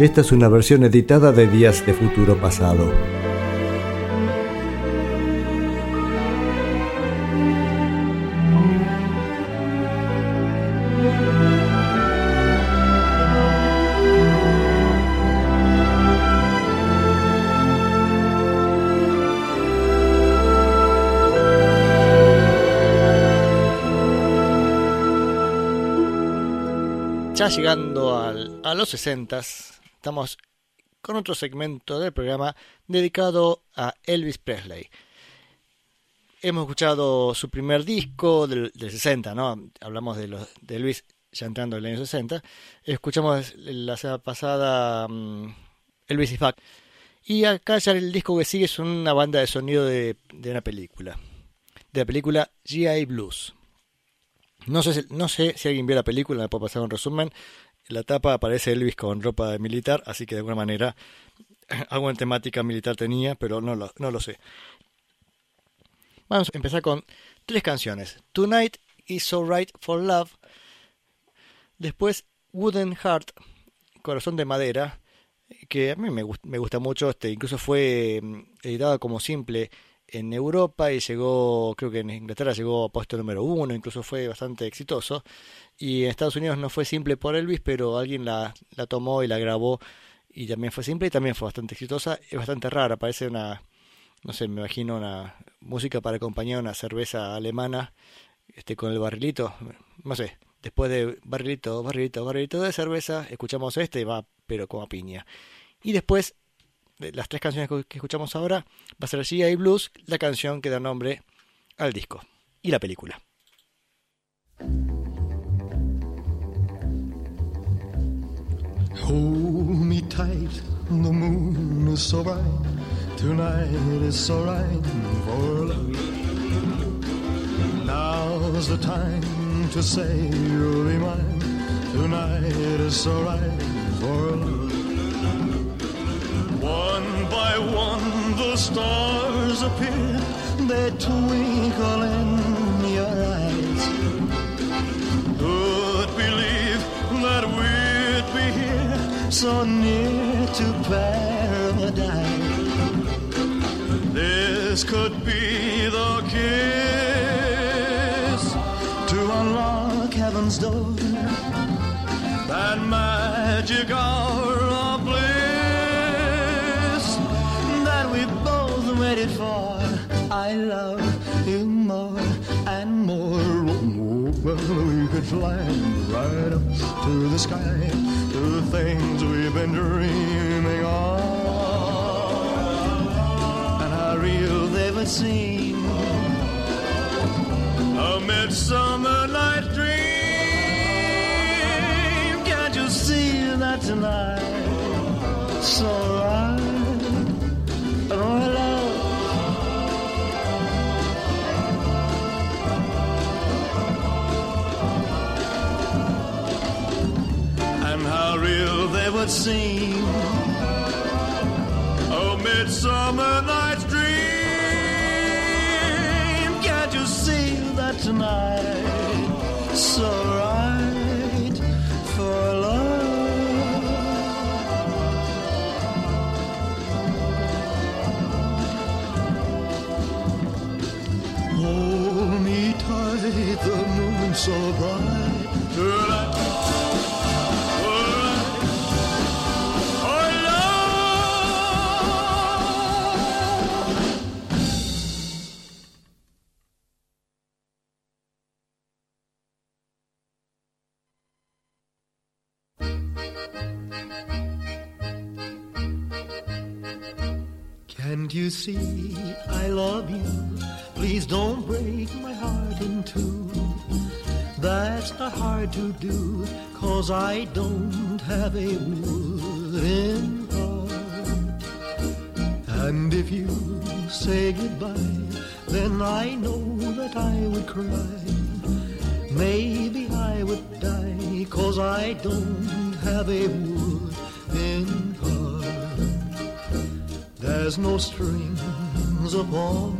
Esta es una versión editada de Días de Futuro Pasado. Ya llegando a los 60, estamos con otro segmento del programa dedicado a Elvis Presley. Hemos escuchado su primer disco del, 60, ¿no? Hablamos de, los, de Elvis ya entrando en el año 60. Escuchamos la semana pasada mm, Elvis is Back. Y acá ya el disco que sigue es una banda de sonido de, de una película. De la película G.I. Blues. No sé, no sé si alguien vio la película, me puedo pasar un resumen. La tapa aparece Elvis con ropa de militar, así que de alguna manera algo en temática militar tenía, pero no lo, no lo sé. Vamos a empezar con tres canciones. Tonight is So Right for Love. Después Wooden Heart, Corazón de Madera, que a mí me, me gusta mucho. Este, incluso fue mm, editado como simple en Europa y llegó, creo que en Inglaterra llegó a puesto número uno, incluso fue bastante exitoso. Y en Estados Unidos no fue simple por Elvis, pero alguien la, la tomó y la grabó y también fue simple y también fue bastante exitosa. Es bastante rara, parece una, no sé, me imagino una música para acompañar una cerveza alemana este con el barrilito, no sé. Después de barrilito, barrilito, barrilito de cerveza, escuchamos este y va, pero como a piña. Y después las tres canciones que escuchamos ahora va a ser G.I. Blues, la canción que da nombre al disco y la película. Hold me tight, the moon is so bright. Tonight is so right for love. Now's the time to say you'll be mine. Tonight is so right for love. One by one the stars appear, they twinkle in your eyes. Who'd believe that we'd be here so near to paradise? This could be the kiss to unlock heaven's door. That magic hour well, we could fly right up to the sky to the things we've been dreaming of. And how real they would seem. A midsummer night's dream. Can't you see that tonight? So would seem. Oh, midsummer night's dream. Can't you see that tonight? So right for love. Hold me tight, the moon's so bright. See I love you? Please don't break my heart in two. That's not hard to do, cause I don't have a wooden heart. And if you say goodbye, then I know that I would cry. Maybe I would die, cause I don't have a wooden heart. There's no strings upon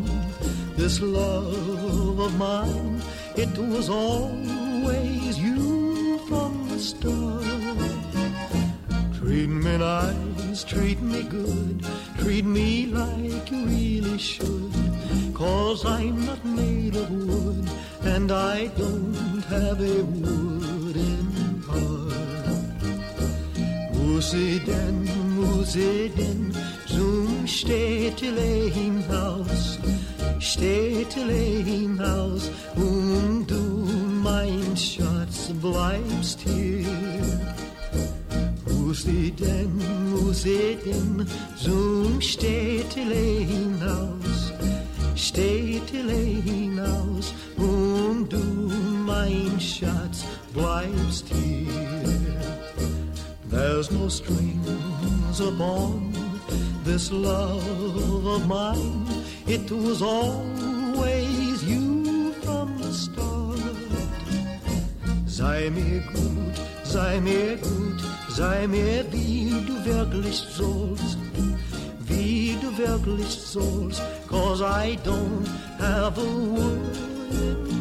this love of mine. It was always you from the start. Treat me nice, treat me good, treat me like you really should. Cause I'm not made of wood, and I don't have a wooden heart. Muss ich denn, muss ich denn zum Städtele hinaus, Städtele hinaus, und du, mein Schatz, bleibst hier. Muss ich denn, muss ich denn zum Städtele hinaus, Städtele hinaus, und du, mein Schatz, bleibst hier. There's no strings upon this love of mine. It was always you from the start. Sei mir gut, sei mir gut, sei mir wie du wirklich sollst. Wie du wirklich sollst, cause I don't have a wooden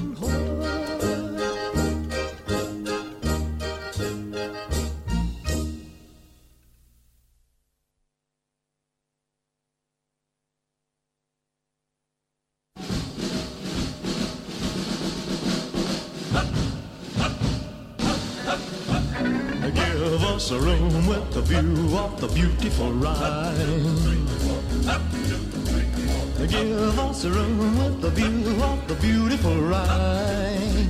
Give us a room with a view of the beautiful Rhine. Give us a room with a view of the beautiful Rhine.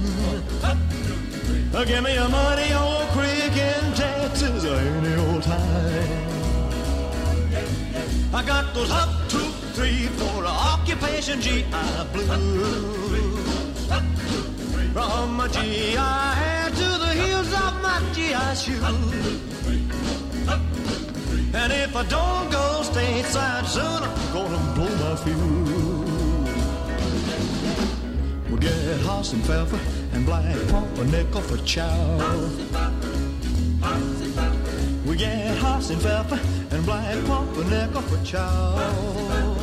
Give me a money, old creek in Texas any old time. I got those up, two, three, four occupation GI blues. From my GI to the heels of my GI shoes. And if I don't go stateside soon, I'm gonna blow my fuse. We'll get Hasenpfeffer and Black Pumpernickel for chow. We get Hasenpfeffer and Black Pumpernickel for chow.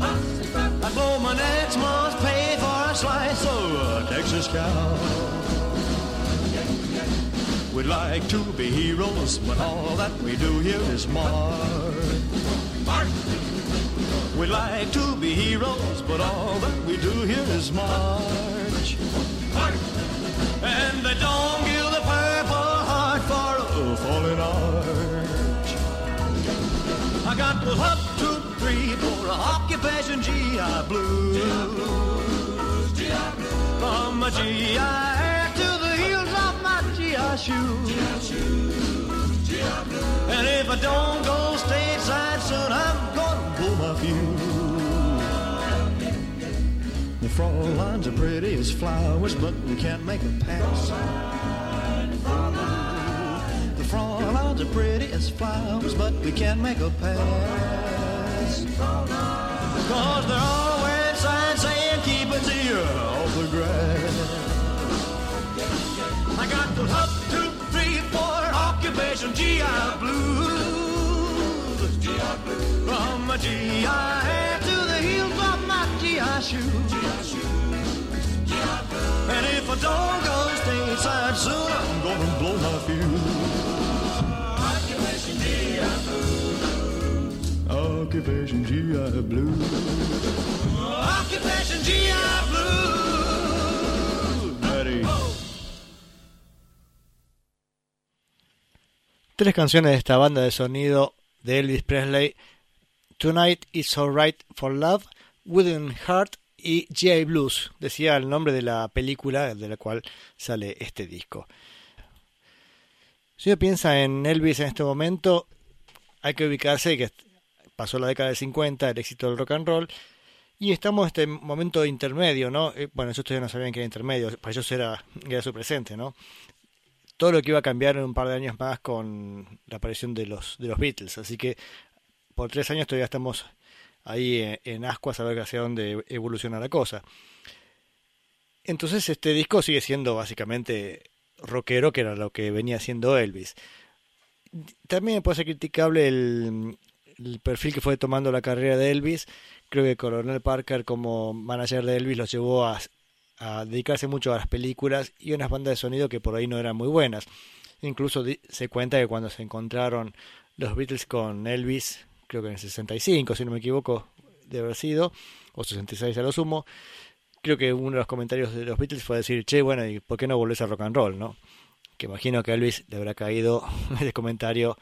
I blow my next month's pay for a slice of a Texas cow. We'd like to be heroes, but all that we do here is march. We'd like to be heroes, but all that we do here is march. And they don't give the Purple Heart for a fallen arch. I got those up two, three, four occupation GI blues. From GI hair to the heels of my GI shoes. And if I don't go stateside soon, I'm gonna blow my fuse. The Fräuleins are pretty as flowers, but we can't make a pass. The Fräuleins are pretty as flowers, but we can't make a pass. Cause they're always signs saying keep it here off the grass. And if I. Occupation. Tres canciones de esta banda de sonido de Elvis Presley: Tonight is Alright for Love, Wooden Heart y G.I. Blues. Decía el nombre de la película de la cual sale este disco. Si uno piensa en Elvis en este momento, hay que ubicarse que pasó la década de 50, el éxito del rock and roll, y estamos en este momento intermedio, ¿no? Eh, Bueno, eso ustedes no sabían que era intermedio, para ellos era, era su presente, ¿no? Todo lo que iba a cambiar en un par de años más con la aparición de los, de los Beatles, así que por tres años todavía estamos ahí en, en ascuas a ver hacia dónde evoluciona la cosa. Entonces este disco sigue siendo básicamente rockero, que era lo que venía haciendo Elvis. También puede ser criticable el, el perfil que fue tomando la carrera de Elvis. Creo que Coronel Parker como manager de Elvis los llevó a, a dedicarse mucho a las películas y unas bandas de sonido que por ahí no eran muy buenas. Incluso se cuenta que cuando se encontraron los Beatles con Elvis, creo que en el 65, si no me equivoco, de haber sido, o 66 a lo sumo, creo que uno de los comentarios de los Beatles fue decir, che, bueno, ¿y por qué no volvés a rock and roll, no? Que imagino que a Elvis le habrá caído ese comentario,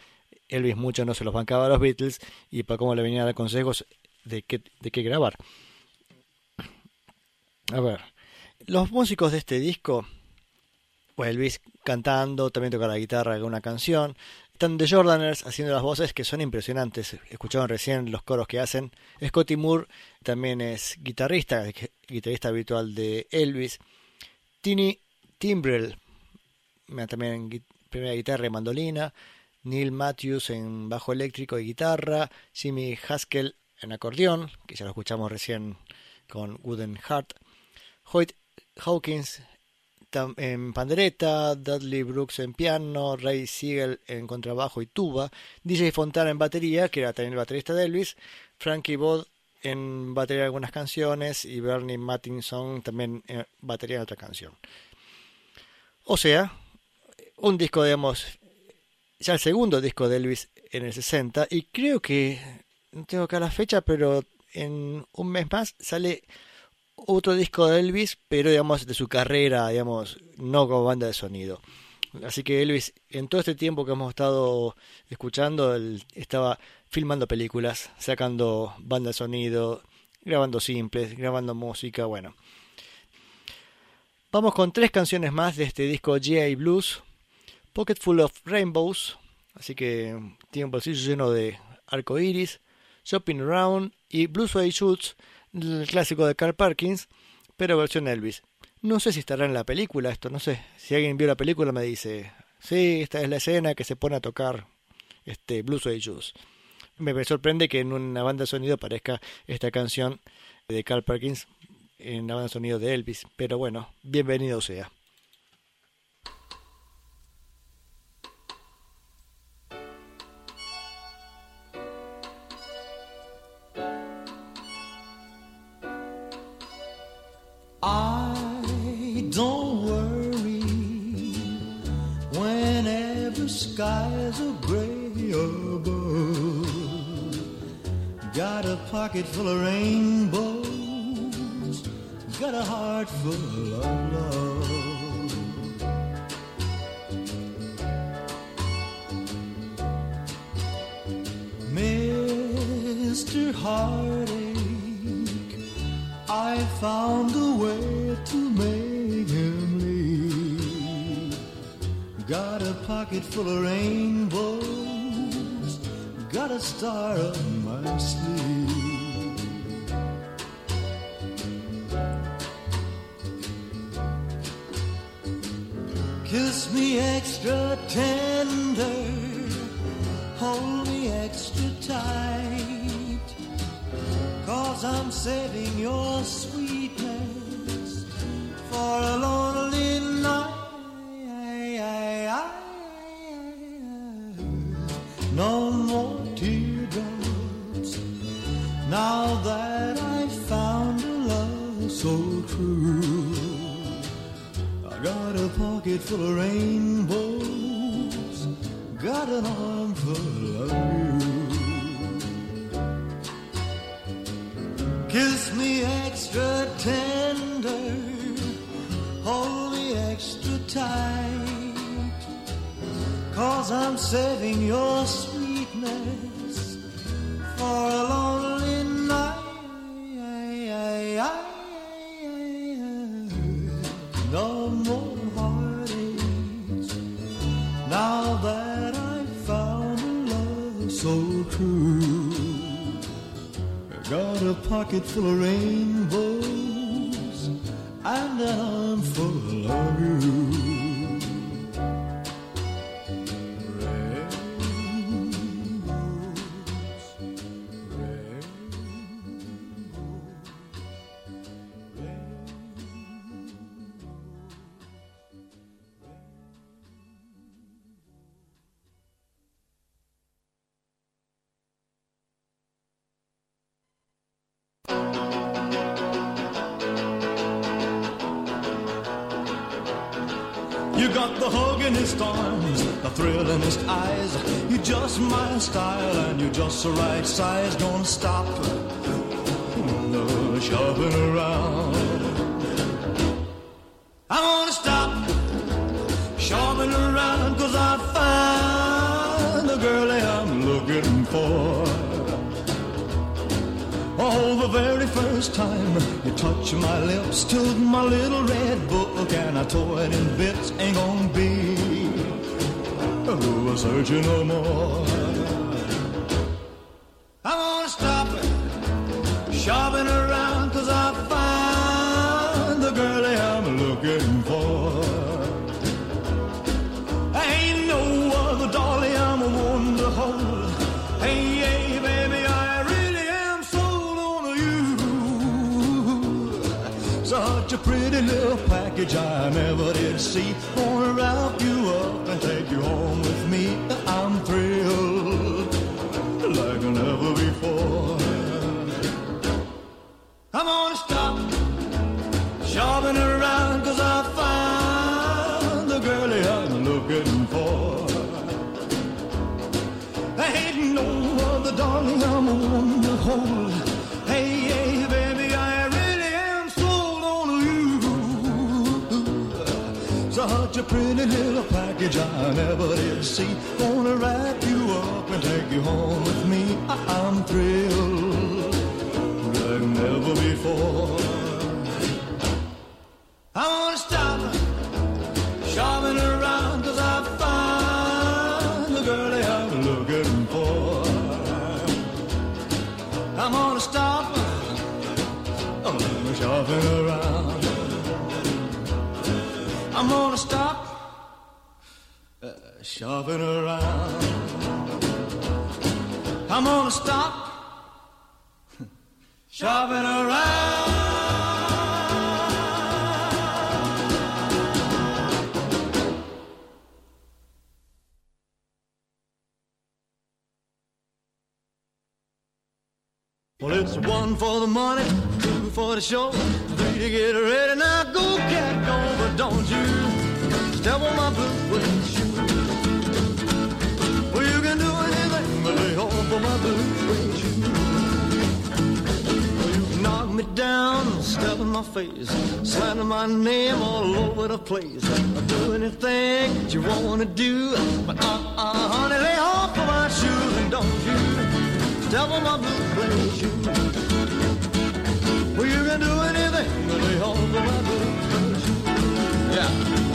Elvis mucho no se los bancaba a los Beatles, y para cómo le venían a dar consejos de qué, de qué grabar. A ver, los músicos de este disco, pues Elvis cantando, también toca la guitarra alguna canción, están The Jordaners haciendo las voces que son impresionantes. Escucharon recién los coros que hacen. Scotty Moore también es guitarrista, guitarrista habitual de Elvis. Tini Timbrell, también primera guitarra y mandolina. Neil Matthews en bajo eléctrico y guitarra. Jimmy Haskell en acordeón, que ya lo escuchamos recién con Wooden Heart. Hoyt Hawkins en pandereta, Dudley Brooks en piano, Ray Siegel en contrabajo y tuba, DJ Fontana en batería, que era también el baterista de Elvis, Frankie Bod en batería de algunas canciones y Bernie Mattinson también en batería de otra canción. O sea, un disco, digamos, ya el segundo disco de Elvis en el 60 y creo que, no tengo acá la fecha, pero en un mes más sale otro disco de Elvis, pero digamos de su carrera, digamos, no como banda de sonido. Así que Elvis, en todo este tiempo que hemos estado escuchando, él estaba filmando películas, sacando banda de sonido, grabando simples, grabando música, bueno. Vamos con tres canciones más de este disco GA Blues, Pocket Full of Rainbows, así que tiene un bolsillo lleno de arco iris, Shopping Around y Blues Way Shoots, el clásico de Carl Parkins, pero versión Elvis. No sé si estará en la película esto, no sé. Si alguien vio la película me dice, sí, esta es la escena que se pone a tocar este Blues of Juice. Me sorprende que en una banda de sonido aparezca esta canción de Carl Perkins en la banda de sonido de Elvis, pero bueno, bienvenido sea. Skies are gray above. Got a pocket full of rainbows. Got a heart full of love. Mr. Heartache, I found a way to make Got a pocket full of rainbows, got a star up my sleeve. Kiss me extra tender, hold me extra tight, cause I'm saving your sweetness for a lonely true, I got a pocket full of rainbows, got an arm full of you. Kiss me extra tender, hold me extra tight. Cause I'm saving your sweetness pocket full of rainbows. And an You got the hug in his arms, the thrill in his eyes. You just my style and you just the right size. Don't stop, no shopping around. I wanna stop shopping around cause I find the girl I'm looking for. Oh, the very first time touch my lips to my little red book and I tore it in bits ain't gonna be oh, searching no more. I wanna stop shopping around cause I find the girl I'm looking A little package I never did see. Gonna wrap you up and take you home with me. I'm thrilled like never before. I'm gonna stop shopping around cause I found the girlie I'm looking for. There ain't no other darling I'm a to hold. Such a pretty little package I never did see. Gonna wrap you up and take you home with me. I'm thrilled like never before. I wanna stop shopping around cause I find the girl I'm looking for. I'm gonna stop shopping around. I'm gonna stop uh, shopping around. I'm gonna stop shopping around. Well, it's one for the money, two for the show, three to get ready. Now go, cat, go, but don't you step on my blue suede shoe. Well, you can do anything but lay off of my blue suede shoe. Well, you knock me down, step in my face, slander my name all over the place. I'll do anything that you wanna do, but uh-uh, honey, lay off of my shoes and don't you step on my blue suede shoe. Well, you can do anything but off of my blue suede shoe. Yeah.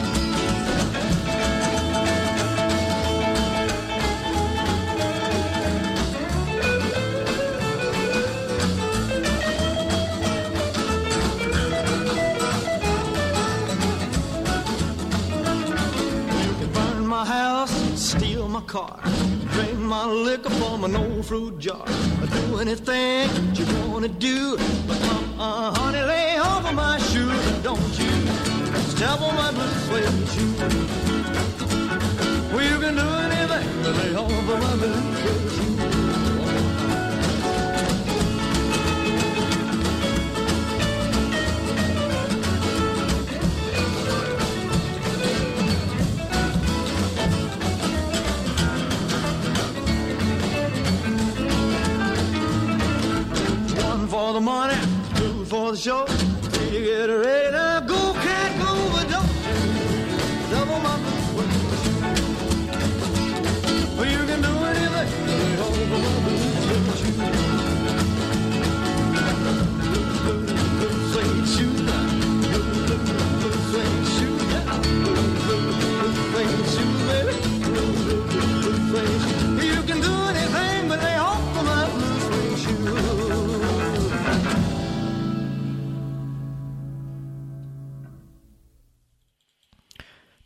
My liquor from an old fruit jar. I Do anything that you wanna do, but uh-uh, honey, lay of my shoes don't you step on my blue suede shoe. Well, you can do anything but lay of my blue suede shoe. The two for the show. To get ready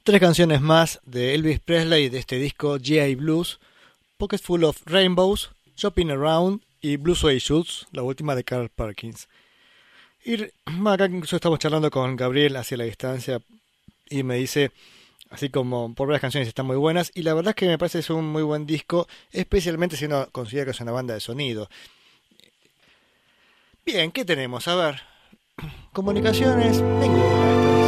Tres canciones más de Elvis Presley de este disco GI Blues, Pocket Full of Rainbows, Shopping Around y Blue Suede Shoes, la última de Carl Perkins. Y acá incluso estamos charlando con Gabriel hacia la distancia y me dice, así como por varias canciones están muy buenas, y la verdad es que me parece que es un muy buen disco, especialmente si uno considera que es una banda de sonido. Bien, ¿qué tenemos? A ver, comunicaciones, ninguna.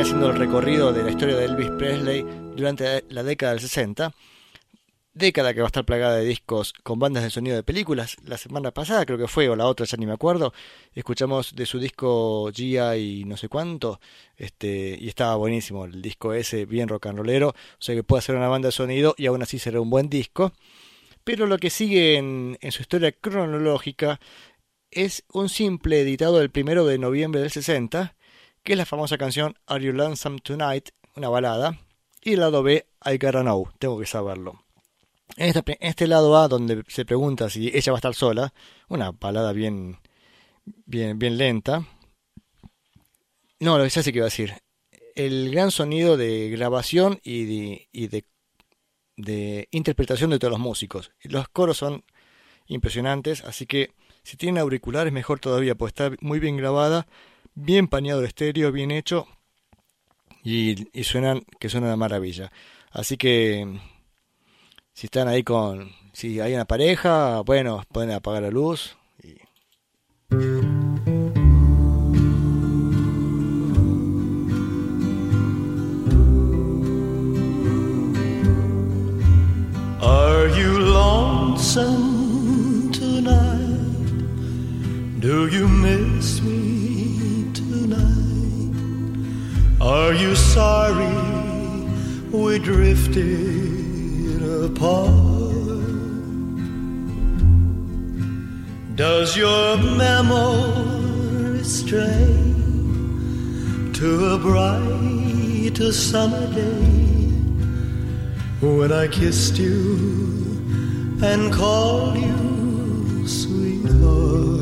Haciendo el recorrido de la historia de Elvis Presley durante la década del 60. Década que va a estar plagada de discos con bandas de sonido de películas. La semana pasada creo que fue, o la otra, ya ni me acuerdo. Escuchamos de su disco Gia y no sé cuánto. Este, y estaba buenísimo el disco ese, bien rock and rollero. O sea que puede ser una banda de sonido y aún así será un buen disco. Pero lo que sigue en, en su historia cronológica es un simple editado el primero de noviembre del 60 que es la famosa canción Are You Lonesome Tonight, una balada, y el lado B, I Gotta Know, tengo que saberlo. En este, lado A, donde se pregunta si ella va a estar sola, una balada bien, bien, bien lenta. No, lo que ya sé que iba a decir. El gran sonido de grabación y de, y de, de interpretación de todos los músicos. Los coros son impresionantes, así que si tienen auriculares mejor todavía, pues está muy bien grabada bien pañado de estéreo, bien hecho y, suenan que suena de maravilla. Así que si están ahí con, si hay una pareja, bueno, pueden apagar la luz. Are you lonesome tonight? Do you miss me? Are you sorry we drifted apart? Does your memory stray to a bright summer day when I kissed you and called you sweetheart?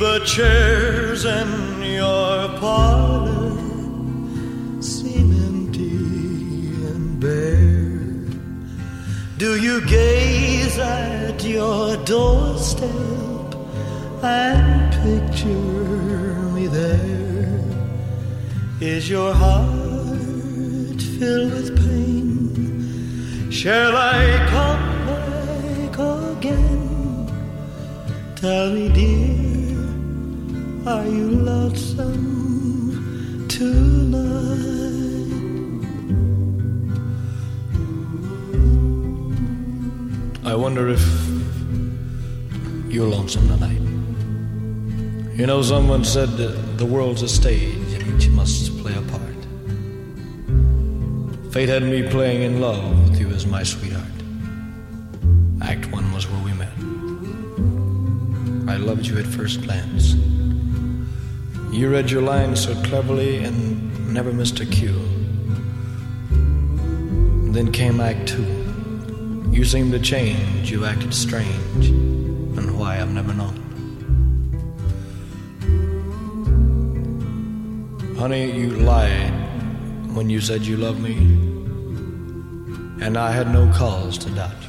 The chairs in your parlor seem empty and bare? Do you gaze at your doorstep and picture me there? Is your heart filled with pain? Shall I come back again? Tell me, dear. Are you lonesome tonight? I wonder if you're lonesome tonight. You know, someone said that the world's a stage and each must play a part. Fate had me playing in love with you as my sweetheart. Act one was where we met. I loved you at first glance. You read your lines so cleverly and never missed a cue. Then came Act Two. You seemed to change, you acted strange, and why I've never known. Honey, you lied when you said you loved me, and I had no cause to doubt you.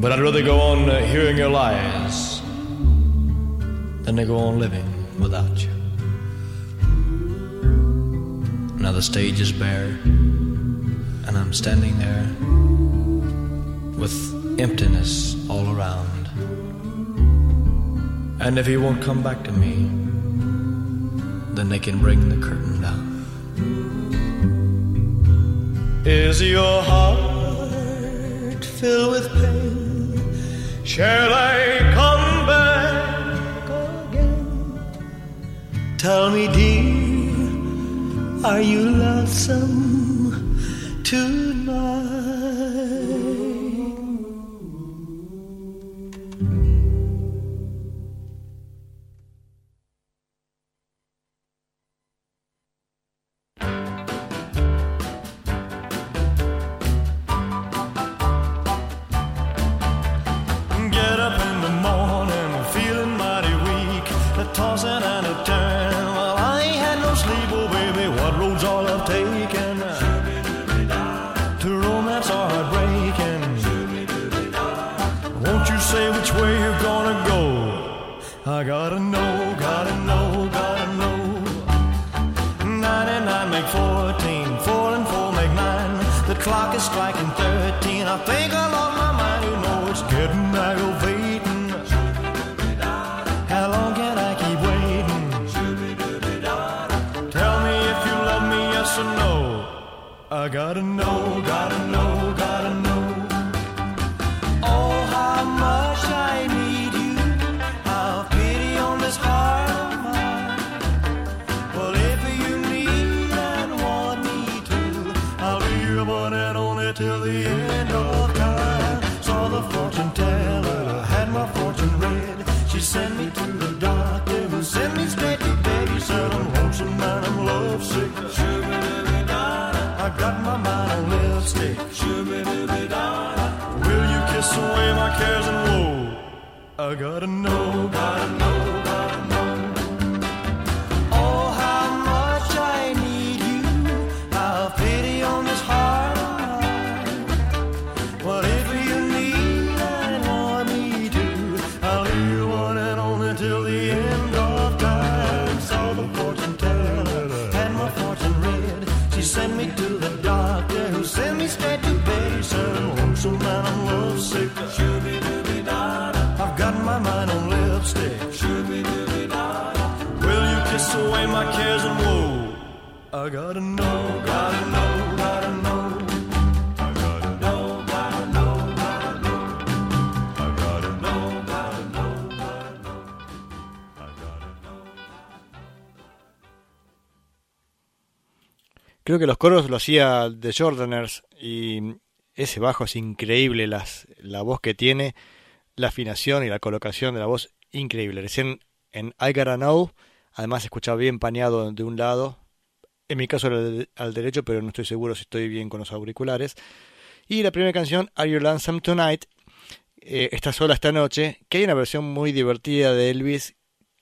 But I'd rather go on uh, hearing your lies then they go on living without you. Now the stage is bare, and I'm standing there with emptiness all around. And if he won't come back to me, then they can bring the curtain down. Is your heart filled with pain? Shall I come Tell me, dear, are you lonesome tonight? I gotta know, gotta know, gotta know. Oh, how much I need you. Have pity on this heart of mine. Well, if you need and want me to, I'll be your one and only till the end of time. Saw the fortune I gotta know, gotta know, Creo que los coros lo hacía The Jordaners y ese bajo es increíble, las, la voz que tiene, la afinación y la colocación de la voz, increíble. Recién en I Gotta Know, además escuchaba bien paneado de un lado, en mi caso era al, derecho, pero no estoy seguro si estoy bien con los auriculares. Y la primera canción, Are You Lonesome Tonight, eh, Está sola esta noche, que hay una versión muy divertida de Elvis,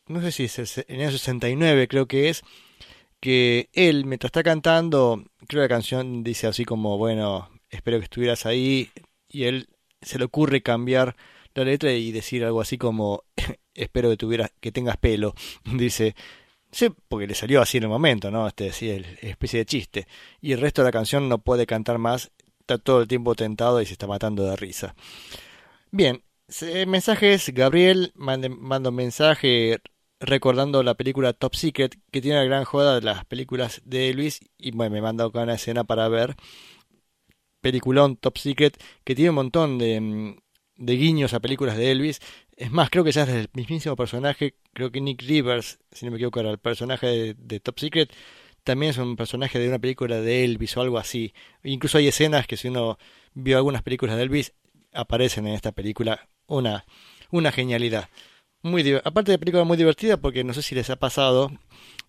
no sé si es en el 69 creo que es, que él, mientras está cantando, creo que la canción dice así como, bueno, espero que estuvieras ahí, y él se le ocurre cambiar la letra y decir algo así como, espero que tuvieras, que tengas pelo, dice, sí, porque le salió así en el momento, ¿no? Este el- especie de chiste, y el resto de la canción no puede cantar más, está todo el tiempo tentado y se está matando de risa. Bien, mensajes, Gabriel manda un mensaje recordando la película Top Secret, que tiene la gran joda de las películas de Elvis, y bueno, me manda una escena para ver. Peliculón Top Secret, que tiene un montón de, mm, de guiños a películas de Elvis. Es más, creo que ya es el mismísimo personaje, creo que Nick Rivers, si no me equivoco, era el personaje de, de Top Secret, también es un personaje de una película de Elvis o algo así. Incluso hay escenas que si uno vio algunas películas de Elvis, aparecen en esta película. Una, una genialidad. Muy aparte de película muy divertida, porque no sé si les ha pasado,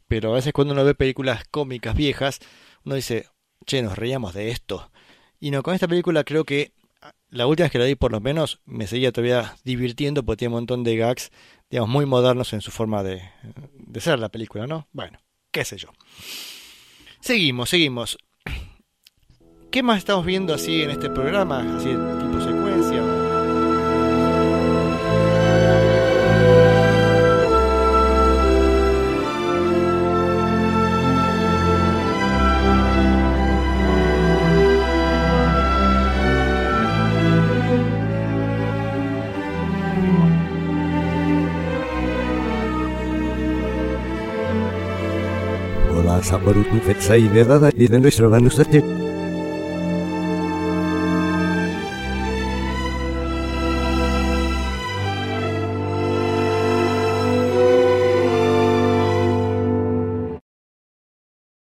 pero a veces cuando uno ve películas cómicas viejas, uno dice, che, nos reíamos de esto. Y no, con esta película creo que la última vez que la vi por lo menos me seguía todavía divirtiendo porque tiene un montón de gags, digamos, muy modernos en su forma de, de ser la película, ¿no? Bueno, qué sé yo. Seguimos, seguimos. ¿Qué más estamos viendo así en este programa? Así Hola, Saborutu Fetsai de Dada y de nuestro Danusate.